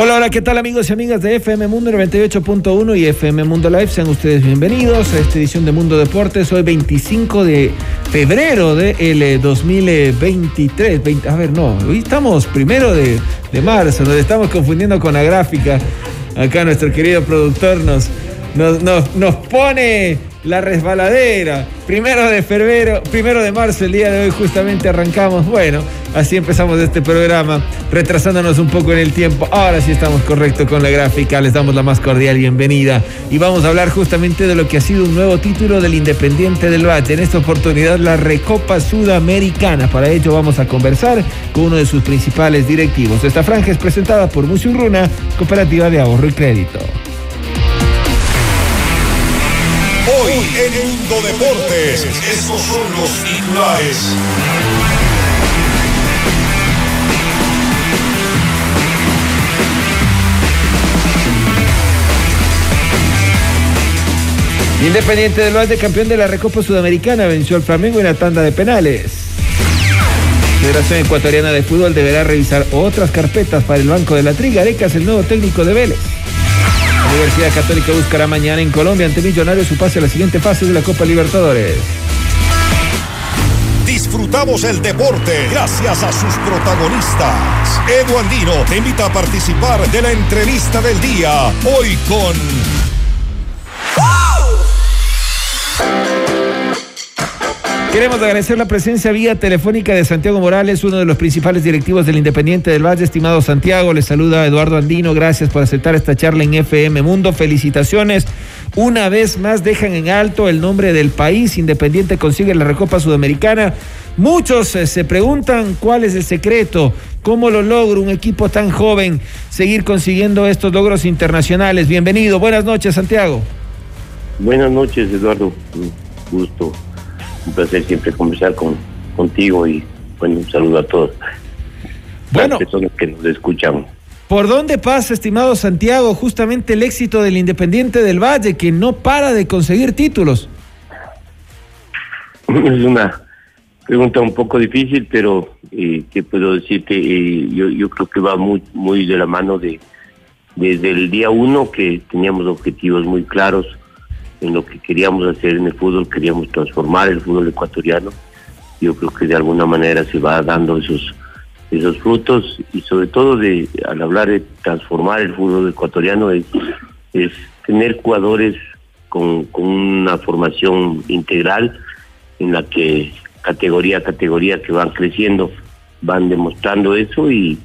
Hola, hola, ¿qué tal amigos y amigas de FM Mundo 98.1 y FM Mundo Live? Sean ustedes bienvenidos a esta edición de Mundo Deportes. Hoy 25 de febrero del 2023. 20, a ver, no, hoy estamos primero de, de marzo, nos estamos confundiendo con la gráfica. Acá nuestro querido productor nos, nos, nos pone la resbaladera. Primero de febrero, primero de marzo, el día de hoy justamente arrancamos. Bueno, así empezamos este programa, retrasándonos un poco en el tiempo. Ahora sí estamos correctos con la gráfica, les damos la más cordial bienvenida. Y vamos a hablar justamente de lo que ha sido un nuevo título del Independiente del Valle. En esta oportunidad, la Recopa Sudamericana. Para ello vamos a conversar con uno de sus principales directivos. Esta franja es presentada por Musurruna, Cooperativa de Ahorro y Crédito. Hoy en Mundo Deportes, estos son los titulares. Independiente del Valle, campeón de la Recopa Sudamericana, venció al Flamengo en la tanda de penales. Federación Ecuatoriana de Fútbol deberá revisar otras carpetas para el Banco de la Triga. Arecas, el nuevo técnico de Vélez. Universidad Católica buscará mañana en Colombia ante Millonarios su pase a la siguiente fase de la Copa Libertadores. Disfrutamos el deporte gracias a sus protagonistas. Edu Andino te invita a participar de la entrevista del día. Hoy con. Queremos agradecer la presencia vía telefónica de Santiago Morales, uno de los principales directivos del Independiente del Valle. Estimado Santiago, le saluda Eduardo Andino. Gracias por aceptar esta charla en FM Mundo. Felicitaciones. Una vez más dejan en alto el nombre del país. Independiente consigue la Recopa Sudamericana. Muchos eh, se preguntan cuál es el secreto, cómo lo logra un equipo tan joven seguir consiguiendo estos logros internacionales. Bienvenido. Buenas noches, Santiago. Buenas noches, Eduardo. Gusto un placer siempre conversar con, contigo y bueno, un saludo a todos. Bueno. Las personas que nos escuchan. ¿Por dónde pasa, estimado Santiago, justamente el éxito del Independiente del Valle, que no para de conseguir títulos? Es una pregunta un poco difícil, pero eh, ¿qué puedo decirte? Eh, yo, yo creo que va muy, muy de la mano de desde el día uno que teníamos objetivos muy claros en lo que queríamos hacer en el fútbol, queríamos transformar el fútbol ecuatoriano. Yo creo que de alguna manera se va dando esos esos frutos y sobre todo de al hablar de transformar el fútbol ecuatoriano es, es tener jugadores con, con una formación integral en la que categoría a categoría que van creciendo van demostrando eso y,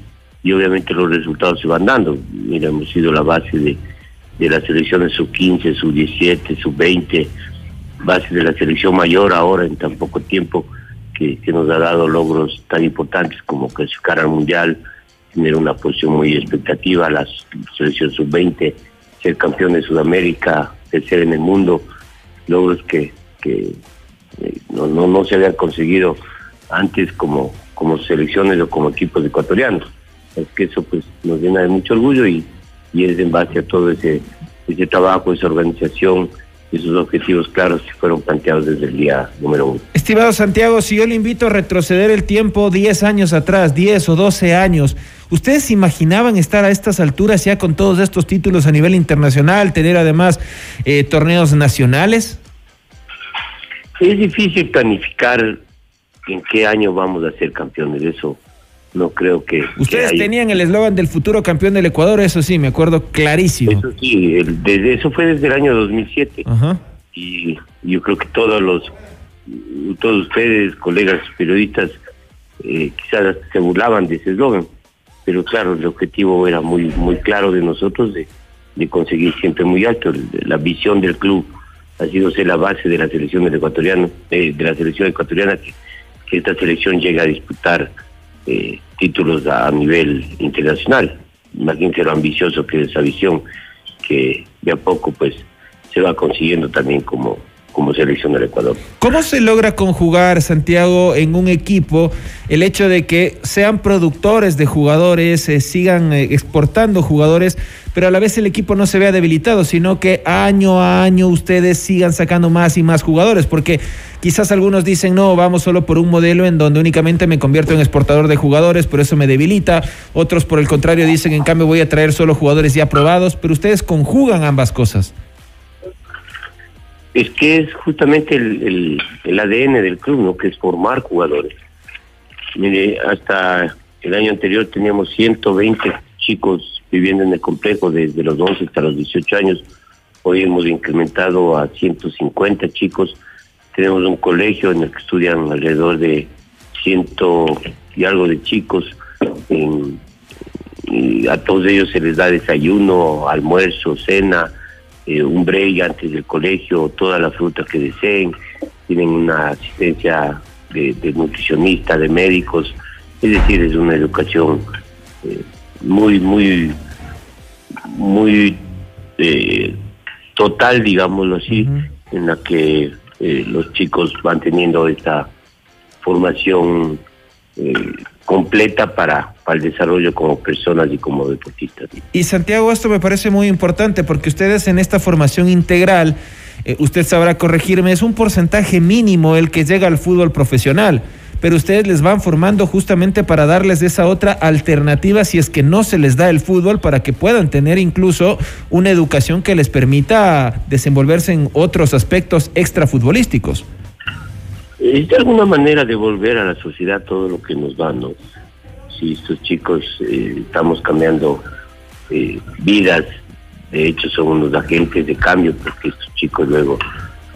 y obviamente los resultados se van dando. Mira, hemos sido la base de, de las selecciones sub-15, sub-17, sub-20, base de la selección mayor ahora en tan poco tiempo que, nos ha dado logros tan importantes como clasificar al Mundial, tener una posición muy expectativa, la selección sub-20, ser campeón de Sudamérica, ser en el mundo, logros que, que eh, no, no, no se habían conseguido antes como, como selecciones o como equipos ecuatorianos. Es que eso pues nos llena de mucho orgullo y, y es en base a todo ese, ese trabajo, esa organización, esos objetivos claros que fueron planteados desde el día número uno. Estimado Santiago, si yo le invito a retroceder el tiempo 10 años atrás, 10 o 12 años, ¿ustedes se imaginaban estar a estas alturas ya con todos estos títulos a nivel internacional, tener además eh, torneos nacionales? Es difícil planificar en qué año vamos a ser campeones, eso no creo que... Ustedes que tenían el eslogan del futuro campeón del Ecuador, eso sí, me acuerdo clarísimo. Eso sí, el, desde, eso fue desde el año 2007. Ajá. Y yo creo que todos los, todos ustedes, colegas periodistas, eh, quizás se burlaban de ese eslogan, pero claro, el objetivo era muy muy claro de nosotros de, de conseguir siempre muy alto. La visión del club ha sido ser la base de la selección ecuatoriana, eh, de la selección ecuatoriana que, que, esta selección llegue a disputar eh, títulos a, nivel internacional. Imagínense lo ambicioso que es esa visión, que de a poco pues se va consiguiendo también como, como selección del Ecuador. ¿Cómo se logra conjugar, Santiago, en un equipo el hecho de que sean productores de jugadores, eh, sigan eh, exportando jugadores, pero a la vez el equipo no se vea debilitado, sino que año a año ustedes sigan sacando más y más jugadores? Porque quizás algunos dicen, no, vamos solo por un modelo en donde únicamente me convierto en exportador de jugadores, pero eso me debilita. Otros, por el contrario, dicen, en cambio, voy a traer solo jugadores ya probados, pero ustedes conjugan ambas cosas. Es que es justamente el, el, ADN del club, ¿no? Que es formar jugadores. Mire, hasta el año anterior teníamos 120 chicos viviendo en el complejo desde los 11 hasta los 18 años. Hoy hemos incrementado a 150 chicos. Tenemos un colegio en el que estudian alrededor de ciento y algo de chicos. a todos ellos se les da desayuno, almuerzo, cena, eh, un break antes del colegio, toda la fruta que deseen, tienen una asistencia de, nutricionista, de médicos, es decir, es una educación eh, muy, muy, muy eh, total, digámoslo así, en la que los chicos van teniendo esta formación completa para, para el desarrollo como personas y como deportistas. Y Santiago, esto me parece muy importante porque ustedes en esta formación integral, eh, usted sabrá corregirme, es un porcentaje mínimo el que llega al fútbol profesional, pero ustedes les van formando justamente para darles esa otra alternativa si es que no se les da el fútbol para que puedan tener incluso una educación que les permita desenvolverse en otros aspectos extrafutbolísticos. Es de alguna manera devolver a la sociedad todo lo que nos dan, ¿no? Si estos chicos eh, estamos cambiando eh, vidas, de hecho son unos agentes de cambio porque estos chicos luego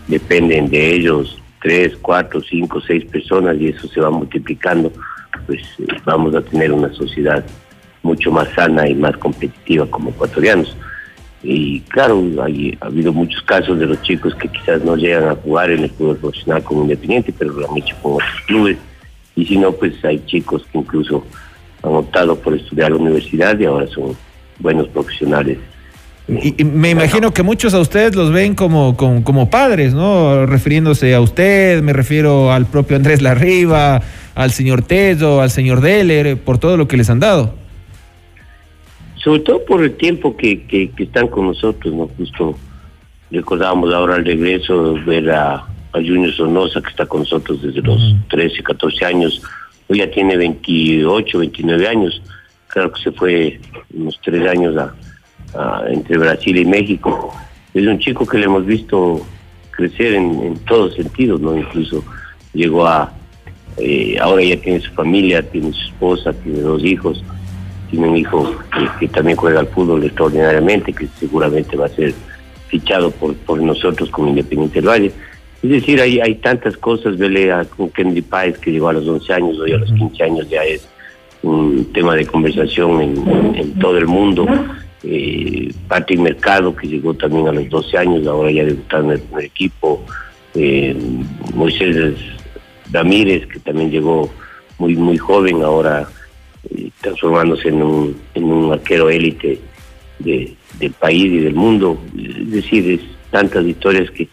dependen de ellos tres, cuatro, cinco, seis personas y eso se va multiplicando, pues eh, vamos a tener una sociedad mucho más sana y más competitiva como ecuatorianos. Y claro, hay, ha habido muchos casos de los chicos que quizás no llegan a jugar en el fútbol profesional como independiente, pero lo han con otros clubes. Y si no, pues hay chicos que incluso han optado por estudiar la universidad y ahora son buenos profesionales. Y, me imagino que muchos a ustedes los ven como, como, como, padres, ¿no? Refiriéndose a usted, me refiero al propio Andrés Larriba, al señor Tello, al señor Deller, por todo lo que les han dado sobre todo por el tiempo que, que, están con nosotros, ¿no? Justo recordábamos ahora al regreso ver a, a Junior Sonosa que está con nosotros desde los 13, 14 años, hoy ya tiene 28, 29 años, claro que se fue unos tres años a, entre Brasil y México. Es un chico que le hemos visto crecer en, en todos sentidos, ¿no? Incluso llegó a, eh, ahora ya tiene su familia, tiene su esposa, tiene dos hijos tiene un hijo que, también juega al fútbol extraordinariamente, que seguramente va a ser fichado por, por nosotros como Independiente del Valle. Es decir, hay, hay tantas cosas, vele con Kennedy Páez que llegó a los 11 años, hoy a los 15 años ya es un tema de conversación en, todo el mundo. Eh, Patrick Mercado, que llegó también a los 12 años, ahora ya debutando en el equipo. Eh, Moisés Ramírez, que también llegó muy muy joven, ahora transformándose en un, en un arquero élite de, del país y del mundo. Es decir, es tantas historias que,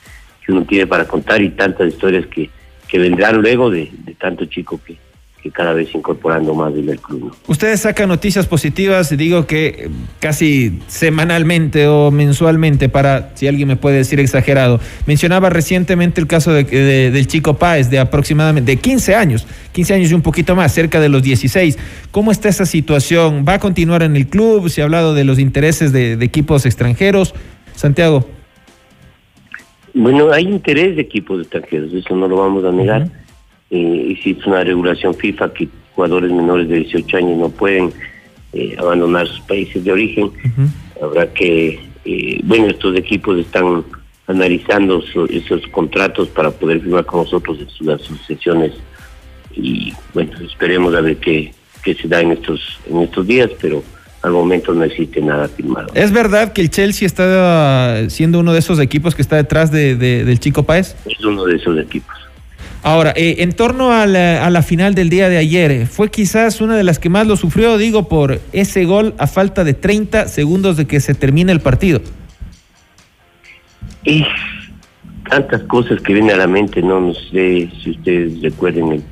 uno tiene para contar y tantas historias que, que vendrán luego de, de tanto chico que, que cada vez incorporando más en el club. Ustedes sacan noticias positivas, digo que eh, casi semanalmente o mensualmente, para si alguien me puede decir exagerado. Mencionaba recientemente el caso de, del chico Páez, de aproximadamente de 15 años, 15 años y un poquito más, cerca de los 16. ¿Cómo está esa situación? ¿Va a continuar en el club? Se ha hablado de los intereses de, equipos extranjeros. Santiago. Bueno, hay interés de equipos extranjeros, eso no lo vamos a negar eh, existe una regulación FIFA que jugadores menores de 18 años no pueden eh, abandonar sus países de origen. Habrá que, eh, bueno, estos equipos están analizando esos contratos para poder firmar con nosotros en sus asociaciones y bueno, esperemos a ver qué, qué se da en estos, en estos días, pero al momento no existe nada firmado. ¿Es verdad que el Chelsea está siendo uno de esos equipos que está detrás de, de, del Chico Páez? Es uno de esos equipos. Ahora, eh, en torno a la, a la, final del día de ayer, eh, fue quizás una de las que más lo sufrió, digo, por ese gol a falta de 30 segundos de que se termine el partido. Y tantas cosas que vienen a la mente, no, no sé si ustedes recuerden el,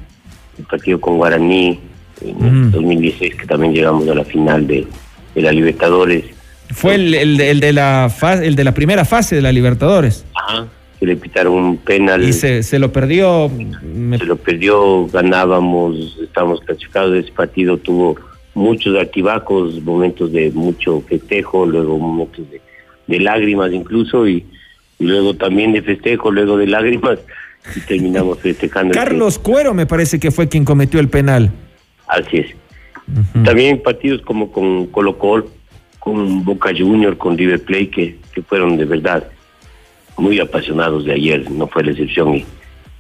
el partido con Guaraní en mm. 2016, que también llegamos a la final de, de la Libertadores. Fue el, el, el, de la fase, el de la primera fase de la Libertadores. Ajá que le pitaron un penal. Y se, se lo perdió. Se lo perdió, ganábamos, estábamos clasificados. Ese partido tuvo muchos altibajos, momentos de mucho festejo, luego momentos de, de lágrimas incluso, y, y, luego también de festejo, luego de lágrimas, y terminamos festejando. Carlos Cuero me parece que fue quien cometió el penal. Así es. Uh -huh. También partidos como con Colo Colo, con Boca Junior, con River Plate, que, que fueron de verdad muy apasionados de ayer, no fue la excepción y,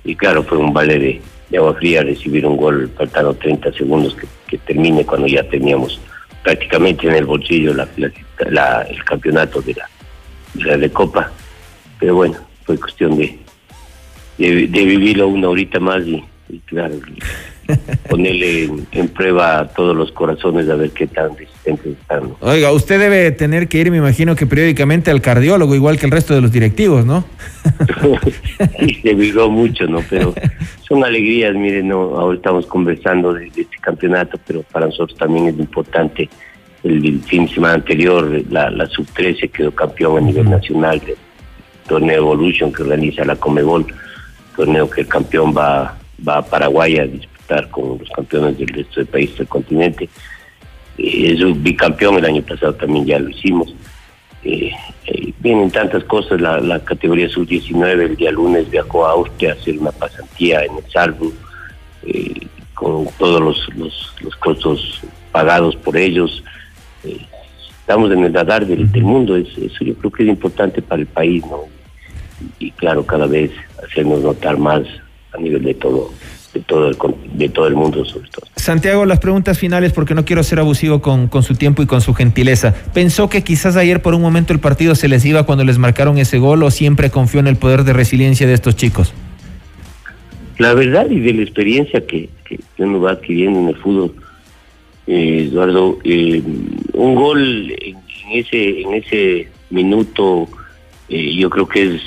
y claro, fue un vale de, agua fría recibir un gol faltando 30 segundos que, termine cuando ya teníamos prácticamente en el bolsillo la, el campeonato de la, de Copa. Pero bueno, fue cuestión de, de, vivirlo una horita más y claro, ponerle en, en, prueba a todos los corazones a ver qué tan resistentes están. ¿no? Oiga, usted debe tener que ir, me imagino que periódicamente al cardiólogo, igual que el resto de los directivos, ¿no? sí, se vibró mucho, ¿no? Pero son alegrías, miren, no, ahora estamos conversando de, de, este campeonato, pero para nosotros también es importante. El, el fin de semana anterior, la, la sub-13 quedó campeón a nivel nacional del torneo Evolution que organiza la Comebol, torneo que el campeón va, va a Paraguay a disputar con los campeones del resto del país del continente. Eh, es un bicampeón, el año pasado también ya lo hicimos. Eh, eh, vienen tantas cosas, la, categoría sub-19 el día lunes viajó a Austria a hacer una pasantía en el Salvo, eh, con todos los, los, costos pagados por ellos. Eh, estamos en el radar del, mundo, es, eso yo creo que es importante para el país, ¿no? Y claro, cada vez hacernos notar más a nivel de todo de todo el, de todo el mundo sobre todo. Santiago, las preguntas finales porque no quiero ser abusivo con, con, su tiempo y con su gentileza. ¿Pensó que quizás ayer por un momento el partido se les iba cuando les marcaron ese gol o siempre confió en el poder de resiliencia de estos chicos? La verdad y de la experiencia que, que uno va adquiriendo en el fútbol, eh, Eduardo, eh, un gol en, en, ese en ese minuto eh, yo creo que es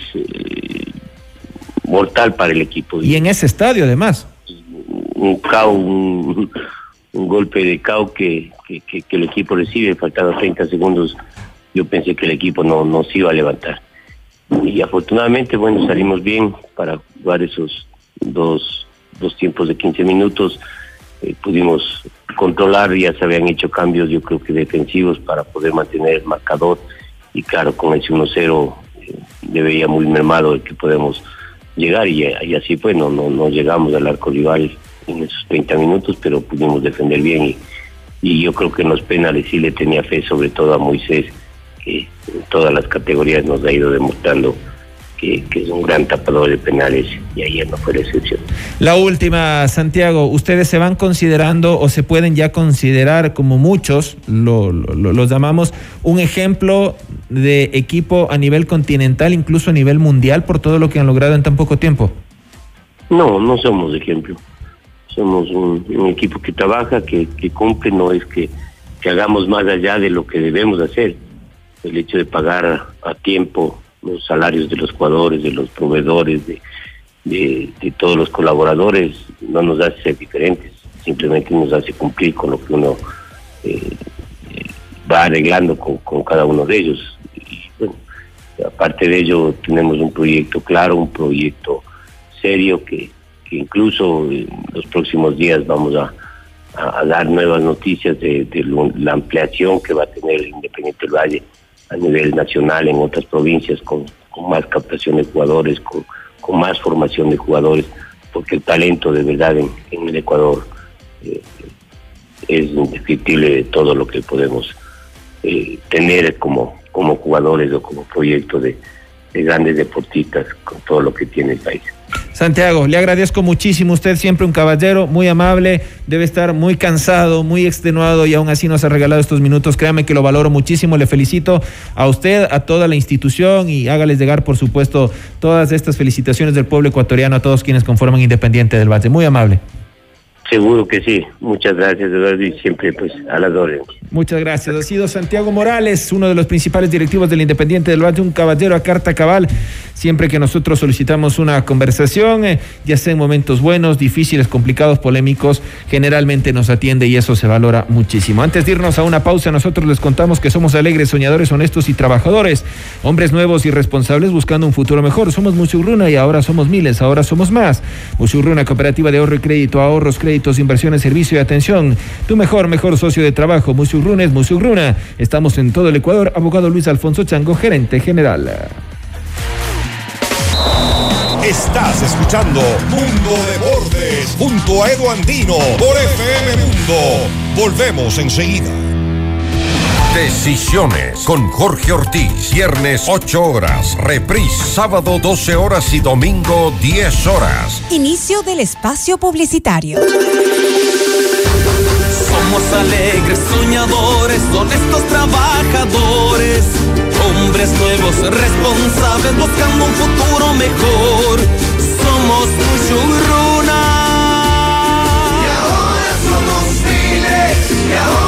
mortal para el equipo. Y en ese estadio además un cao, un, un, golpe de cao que, que, el equipo recibe, faltando 30 segundos, yo pensé que el equipo no, no iba a levantar. Y afortunadamente, bueno, salimos bien para jugar esos dos, dos tiempos de 15 minutos. Eh, pudimos controlar, ya se habían hecho cambios, yo creo que defensivos, para poder mantener el marcador. Y claro, con ese 1-0 eh, le veía muy mermado el que podemos llegar y, así fue, no, no, no llegamos al arco rival en esos 30 minutos, pero pudimos defender bien y, y yo creo que en los penales sí le tenía fe, sobre todo a Moisés, que en todas las categorías nos ha ido demostrando que, que, es un gran tapador de penales y ayer no fue la excepción. La última, Santiago, ¿ustedes se van considerando o se pueden ya considerar como muchos, lo, lo, los llamamos, un ejemplo de equipo a nivel continental, incluso a nivel mundial, por todo lo que han logrado en tan poco tiempo? No, no somos ejemplo somos un, equipo que trabaja, que, cumple, no es que, hagamos más allá de lo que debemos hacer. El hecho de pagar a tiempo los salarios de los jugadores, de los proveedores, de todos los colaboradores, no nos hace ser diferentes, simplemente nos hace cumplir con lo que uno eh, va arreglando con, con, cada uno de ellos. Y bueno, aparte de ello, tenemos un proyecto claro, un proyecto serio que, que incluso en los próximos días vamos a, dar nuevas noticias de, la ampliación que va a tener el Independiente del Valle a nivel nacional en otras provincias con, más captación de jugadores, con, más formación de jugadores, porque el talento de verdad en, en el Ecuador eh, es indescriptible de todo lo que podemos eh, tener como, como jugadores o como proyecto de, grandes deportistas con todo lo que tiene el país. Santiago, le agradezco muchísimo. Usted siempre un caballero, muy amable, debe estar muy cansado, muy extenuado y aún así nos ha regalado estos minutos. Créame que lo valoro muchísimo. Le felicito a usted, a toda la institución y hágales llegar, por supuesto, todas estas felicitaciones del pueblo ecuatoriano a todos quienes conforman Independiente del Valle. Muy amable. Seguro que sí. Muchas gracias, Eduardo, y siempre pues a las órdenes. Muchas gracias. Ha sido Santiago Morales, uno de los principales directivos del Independiente del Valle, un caballero a carta cabal. Siempre que nosotros solicitamos una conversación, eh, ya sea en momentos buenos, difíciles, complicados, polémicos, generalmente nos atiende y eso se valora muchísimo. Antes de irnos a una pausa, nosotros les contamos que somos alegres, soñadores, honestos y trabajadores, hombres nuevos y responsables buscando un futuro mejor. Somos Musurruna y ahora somos miles, ahora somos más. Musurruna, cooperativa de ahorro y crédito, ahorros, crédito inversiones, servicio y atención. Tu mejor, mejor socio de trabajo, Musurruna es Musurruna. Estamos en todo el Ecuador. Abogado Luis Alfonso Chango, gerente general. Estás escuchando Mundo de Bordes junto a Edu Andino por FM Mundo. Volvemos enseguida. Decisiones con Jorge Ortiz. Viernes 8 horas. Reprise sábado 12 horas y domingo 10 horas. Inicio del espacio publicitario. Somos alegres, soñadores, honestos trabajadores. Hombres nuevos, responsables, buscando un futuro mejor. Somos Mushuruna. Y ahora somos miles, y ahora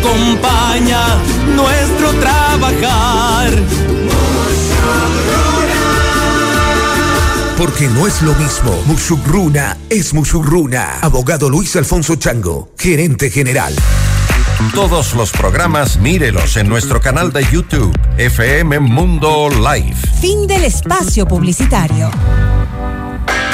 acompaña nuestro trabajar. Porque no es lo mismo. Musurruna es Musurruna. Abogado Luis Alfonso Chango, gerente general. Todos los programas mírelos en nuestro canal de YouTube, FM Mundo Live. Fin del espacio publicitario.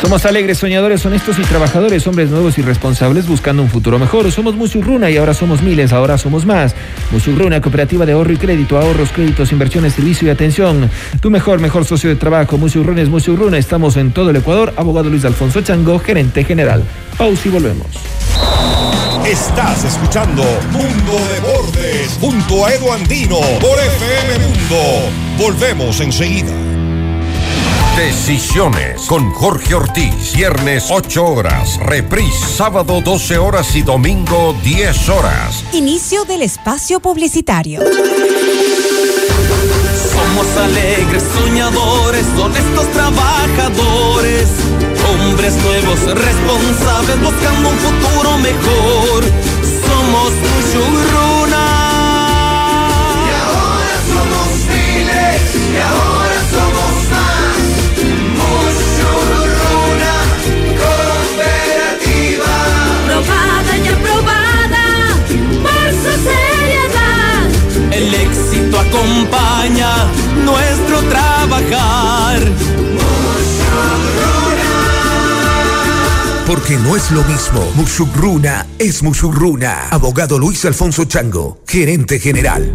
Somos alegres, soñadores, honestos y trabajadores, hombres nuevos y responsables buscando un futuro mejor. Somos Musurruna y ahora somos miles, ahora somos más. Musurruna, cooperativa de ahorro y crédito, ahorros, créditos, inversiones, servicio y atención. Tu mejor, mejor socio de trabajo, Musurruna es Musurruna. Estamos en todo el Ecuador. Abogado Luis Alfonso Chango, gerente general. Pausa y volvemos. Estás escuchando Mundo de Bordes junto a Edu Andino por FM Mundo. Volvemos enseguida. Decisiones con Jorge Ortiz. Viernes 8 horas. Reprise sábado 12 horas y domingo 10 horas. Inicio del espacio publicitario. Somos alegres, soñadores, honestos trabajadores. Hombres nuevos, responsables, buscando un futuro mejor. Somos Mushuruna. Y ahora somos miles, y ahora acompaña nuestro trabajar. Porque no es lo mismo. Musurruna es Musurruna. Abogado Luis Alfonso Chango, gerente general.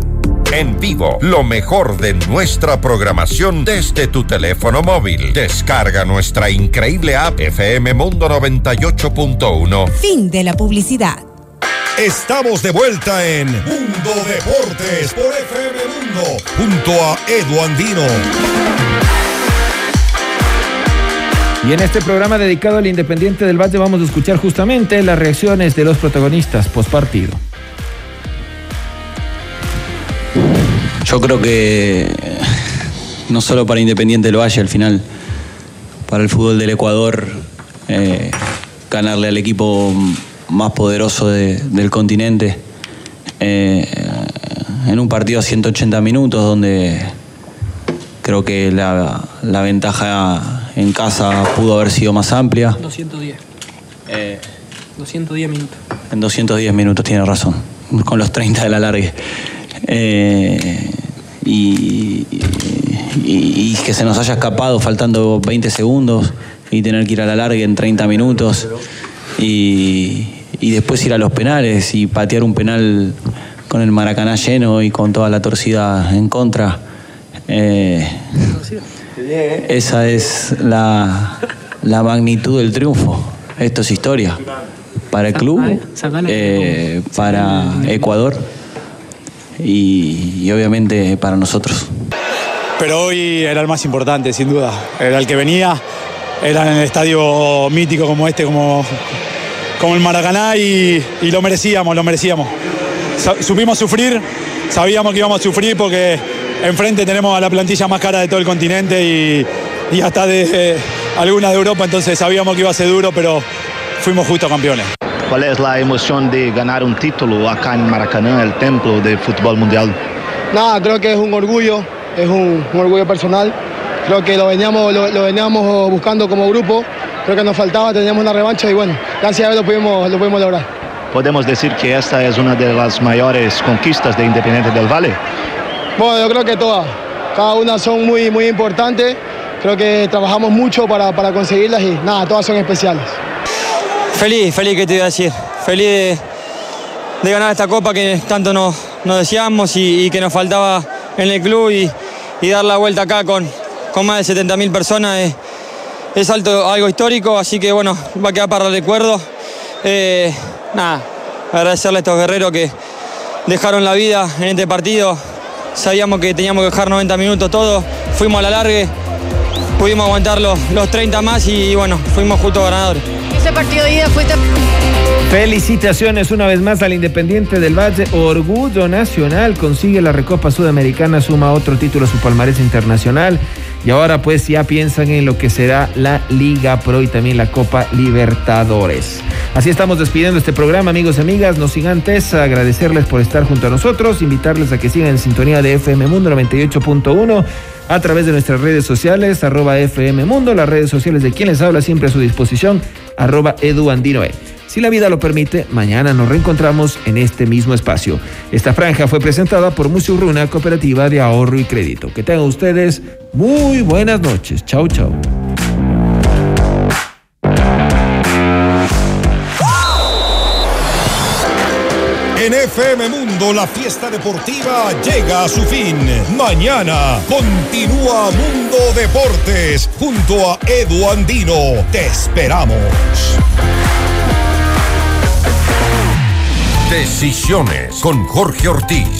En vivo, lo mejor de nuestra programación desde tu teléfono móvil. Descarga nuestra increíble app FM Mundo 98.1. Fin de la publicidad. Estamos de vuelta en Mundo Deportes por FM Mundo junto a Edu Andino. Y en este programa dedicado al Independiente del Valle vamos a escuchar justamente las reacciones de los protagonistas post partido. Yo creo que no solo para Independiente del Valle, al final, para el fútbol del Ecuador, eh, ganarle al equipo más poderoso de- del continente eh, en un partido a 180 minutos donde creo que la, la ventaja en casa pudo haber sido más amplia. 210. Eh, 210 minutos. en 210 minutos, tiene razón, con los 30 de la largue. Eh, y, y- y que se nos haya escapado faltando 20 segundos y tener que ir a la larga en 30 minutos y, y después ir a los penales y patear un penal con el Maracaná lleno y con toda la torcida en contra. Eh, esa es la, la magnitud del triunfo. Esto es historia. Para el club, eh, para Ecuador y, y obviamente para nosotros. Pero hoy era el más importante, sin duda. Era el que venía, era en el estadio mítico como este, como, como el Maracaná y, y lo merecíamos, lo merecíamos. Sa- Supimos sufrir, sabíamos que íbamos a sufrir porque enfrente tenemos a la plantilla más cara de todo el continente y, y hasta de eh, algunas de Europa, entonces sabíamos que iba a ser duro, pero fuimos justo campeones. ¿Cuál es la emoción de ganar un título acá en Maracaná, el templo del fútbol mundial? Nada, creo que es un orgullo, es un, un orgullo personal. Creo que lo veníamos, lo, lo veníamos buscando como grupo. Creo que nos faltaba, teníamos una revancha y bueno, gracias a Dios lo pudimos, lo pudimos lograr. Podemos decir que esta es una de las mayores conquistas de Independiente del Valle. Bueno, yo creo que todas, cada una son muy, muy importantes. Creo que trabajamos mucho para, para conseguirlas y nada, todas son especiales. Feliz, feliz que te iba a decir. Feliz de, de ganar esta copa que tanto nos, nos deseamos y, y que nos faltaba en el club y, y dar la vuelta acá con, con más de 70.000 personas. Es, es alto, algo histórico, así que bueno, va a quedar para el recuerdo. Eh, nada, agradecerle a estos guerreros que dejaron la vida en este partido. Sabíamos que teníamos que dejar 90 minutos todos, fuimos a la largue, pudimos aguantar los, los 30 más y, bueno, fuimos justo ganadores. Ese partido de ida fuiste Felicitaciones una vez más al Independiente del Valle. Orgullo nacional. Consigue la Recopa Sudamericana, suma otro título a su palmarés internacional. Y ahora pues ya piensan en lo que será la Liga Pro y también la Copa Libertadores. Así estamos despidiendo este programa, amigos y amigas. No sin antes agradecerles por estar junto a nosotros, invitarles a que sigan en sintonía de FM Mundo 98.1 a través de nuestras redes sociales, arroba FM Mundo, las redes sociales de quien les habla siempre a su disposición, arroba eduandinoe. Si la vida lo permite, mañana nos reencontramos en este mismo espacio. Esta franja fue presentada por Musurruna, Cooperativa de Ahorro y Crédito. Que tengan ustedes muy buenas noches. Chau, chau. En FM Mundo la fiesta deportiva llega a su fin. Mañana continúa Mundo Deportes junto a Edu Andino. Te esperamos. Decisiones con Jorge Ortiz.